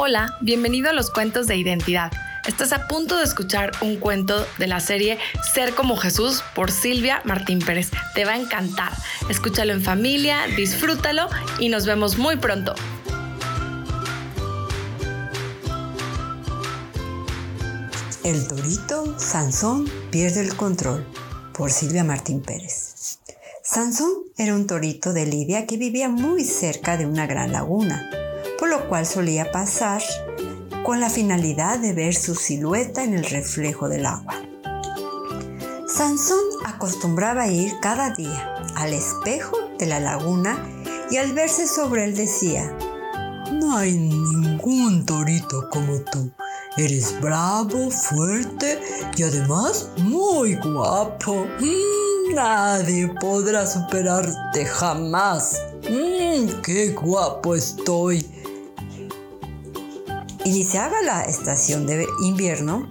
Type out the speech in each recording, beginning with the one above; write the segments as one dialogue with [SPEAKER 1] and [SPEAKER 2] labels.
[SPEAKER 1] Hola, bienvenido a los cuentos de identidad. Estás a punto de escuchar un cuento de la serie Ser como Jesús por Silvia Martín Pérez. Te va a encantar. Escúchalo en familia, disfrútalo y nos vemos muy pronto.
[SPEAKER 2] El torito Sansón pierde el control por Silvia Martín Pérez. Sansón era un torito de Lidia que vivía muy cerca de una gran laguna cual solía pasar con la finalidad de ver su silueta en el reflejo del agua. Sansón acostumbraba ir cada día al espejo de la laguna y al verse sobre él decía,
[SPEAKER 3] No hay ningún torito como tú. Eres bravo, fuerte y además muy guapo. Mm, nadie podrá superarte jamás. Mm, ¡Qué guapo estoy!
[SPEAKER 2] Iniciaba la estación de invierno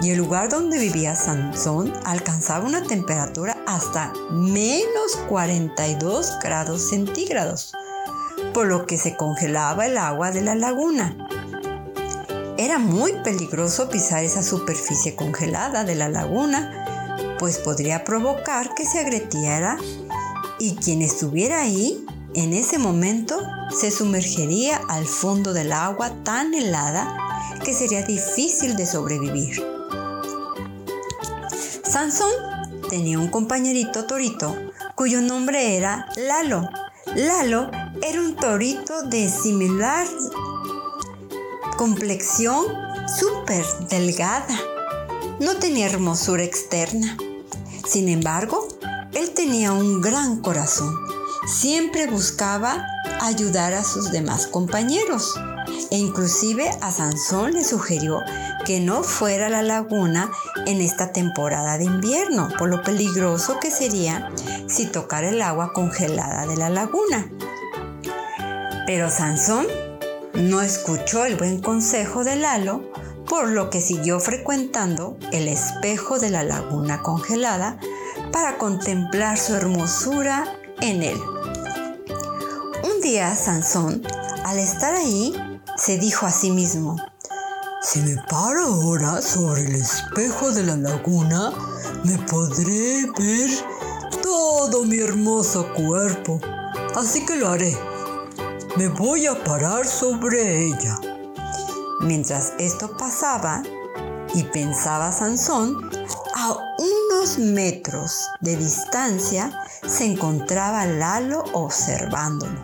[SPEAKER 2] y el lugar donde vivía Sansón alcanzaba una temperatura hasta menos 42 grados centígrados, por lo que se congelaba el agua de la laguna. Era muy peligroso pisar esa superficie congelada de la laguna, pues podría provocar que se agrietara y quien estuviera ahí en ese momento se sumergería al fondo del agua tan helada que sería difícil de sobrevivir. Sansón tenía un compañerito torito cuyo nombre era Lalo. Lalo era un torito de similar complexión súper delgada. No tenía hermosura externa. Sin embargo, él tenía un gran corazón siempre buscaba ayudar a sus demás compañeros e inclusive a Sansón le sugirió que no fuera a la laguna en esta temporada de invierno por lo peligroso que sería si tocara el agua congelada de la laguna. Pero Sansón no escuchó el buen consejo de Lalo, por lo que siguió frecuentando el espejo de la laguna congelada para contemplar su hermosura en él día Sansón, al estar ahí, se dijo a sí mismo,
[SPEAKER 3] si me paro ahora sobre el espejo de la laguna, me podré ver todo mi hermoso cuerpo. Así que lo haré. Me voy a parar sobre ella.
[SPEAKER 2] Mientras esto pasaba y pensaba Sansón, unos metros de distancia se encontraba Lalo observándolo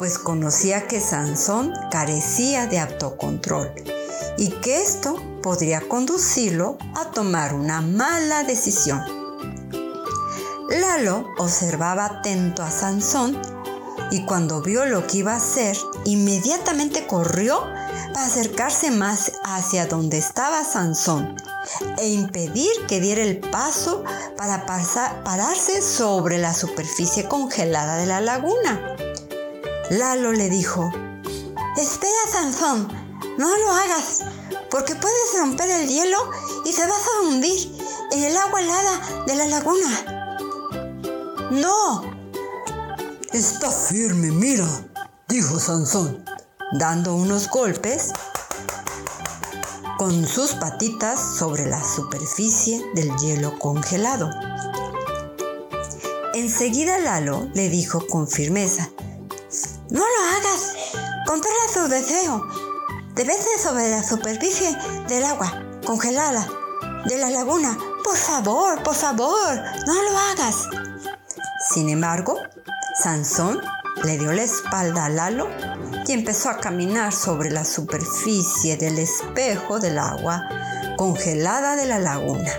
[SPEAKER 2] pues conocía que Sansón carecía de autocontrol y que esto podría conducirlo a tomar una mala decisión. Lalo observaba atento a Sansón y cuando vio lo que iba a hacer, inmediatamente corrió para acercarse más hacia donde estaba Sansón e impedir que diera el paso para pararse sobre la superficie congelada de la laguna. Lalo le dijo, Espera, Sansón, no lo hagas, porque puedes romper el hielo y te vas a hundir en el agua helada de la laguna.
[SPEAKER 3] No. Está firme, mira, dijo Sansón,
[SPEAKER 2] dando unos golpes con sus patitas sobre la superficie del hielo congelado. Enseguida Lalo le dijo con firmeza, no lo hagas. Controla su deseo. Debes de sobre la superficie del agua congelada de la laguna. Por favor, por favor, no lo hagas. Sin embargo, Sansón le dio la espalda a Lalo y empezó a caminar sobre la superficie del espejo del agua congelada de la laguna.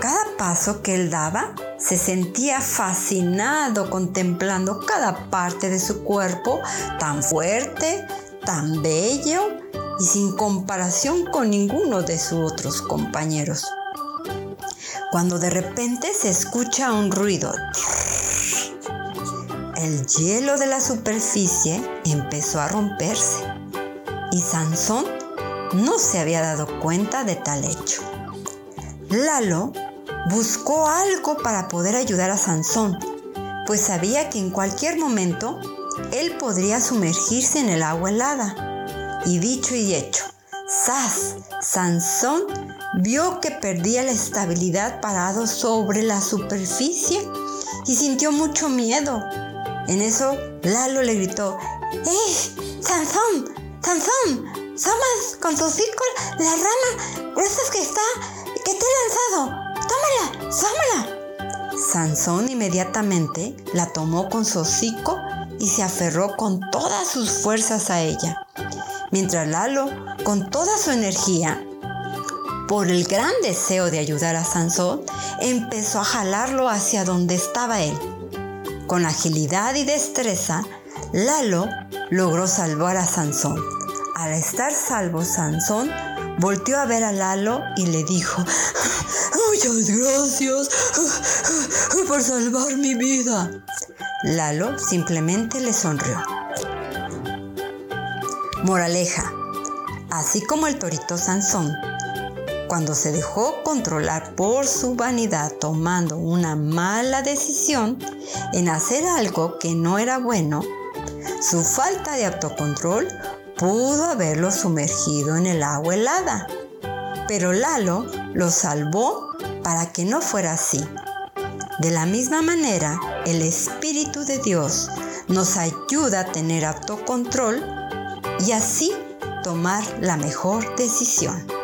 [SPEAKER 2] Cada paso que él daba se sentía fascinado contemplando cada parte de su cuerpo tan fuerte, tan bello y sin comparación con ninguno de sus otros compañeros. Cuando de repente se escucha un ruido, el hielo de la superficie empezó a romperse y Sansón no se había dado cuenta de tal hecho. Lalo buscó algo para poder ayudar a Sansón, pues sabía que en cualquier momento él podría sumergirse en el agua helada. Y dicho y hecho, ¡zas! Sansón vio que perdía la estabilidad parado sobre la superficie y sintió mucho miedo. En eso, Lalo le gritó, ¡Eh! ¡Sansón! ¡Sansón! ¡Somos con tus hijos la rama gruesa que está, que te he lanzado! ¡Tómala! ¡Tómala! Sansón inmediatamente la tomó con su hocico y se aferró con todas sus fuerzas a ella. Mientras Lalo, con toda su energía, por el gran deseo de ayudar a Sansón, empezó a jalarlo hacia donde estaba él. Con agilidad y destreza, Lalo logró salvar a Sansón. Al estar salvo, Sansón volteó a ver a Lalo y le dijo, Muchas gracias por salvar mi vida. Lalo simplemente le sonrió. Moraleja. Así como el torito Sansón, cuando se dejó controlar por su vanidad tomando una mala decisión en hacer algo que no era bueno, su falta de autocontrol pudo haberlo sumergido en el agua helada. Pero Lalo lo salvó para que no fuera así. De la misma manera, el Espíritu de Dios nos ayuda a tener autocontrol y así tomar la mejor decisión.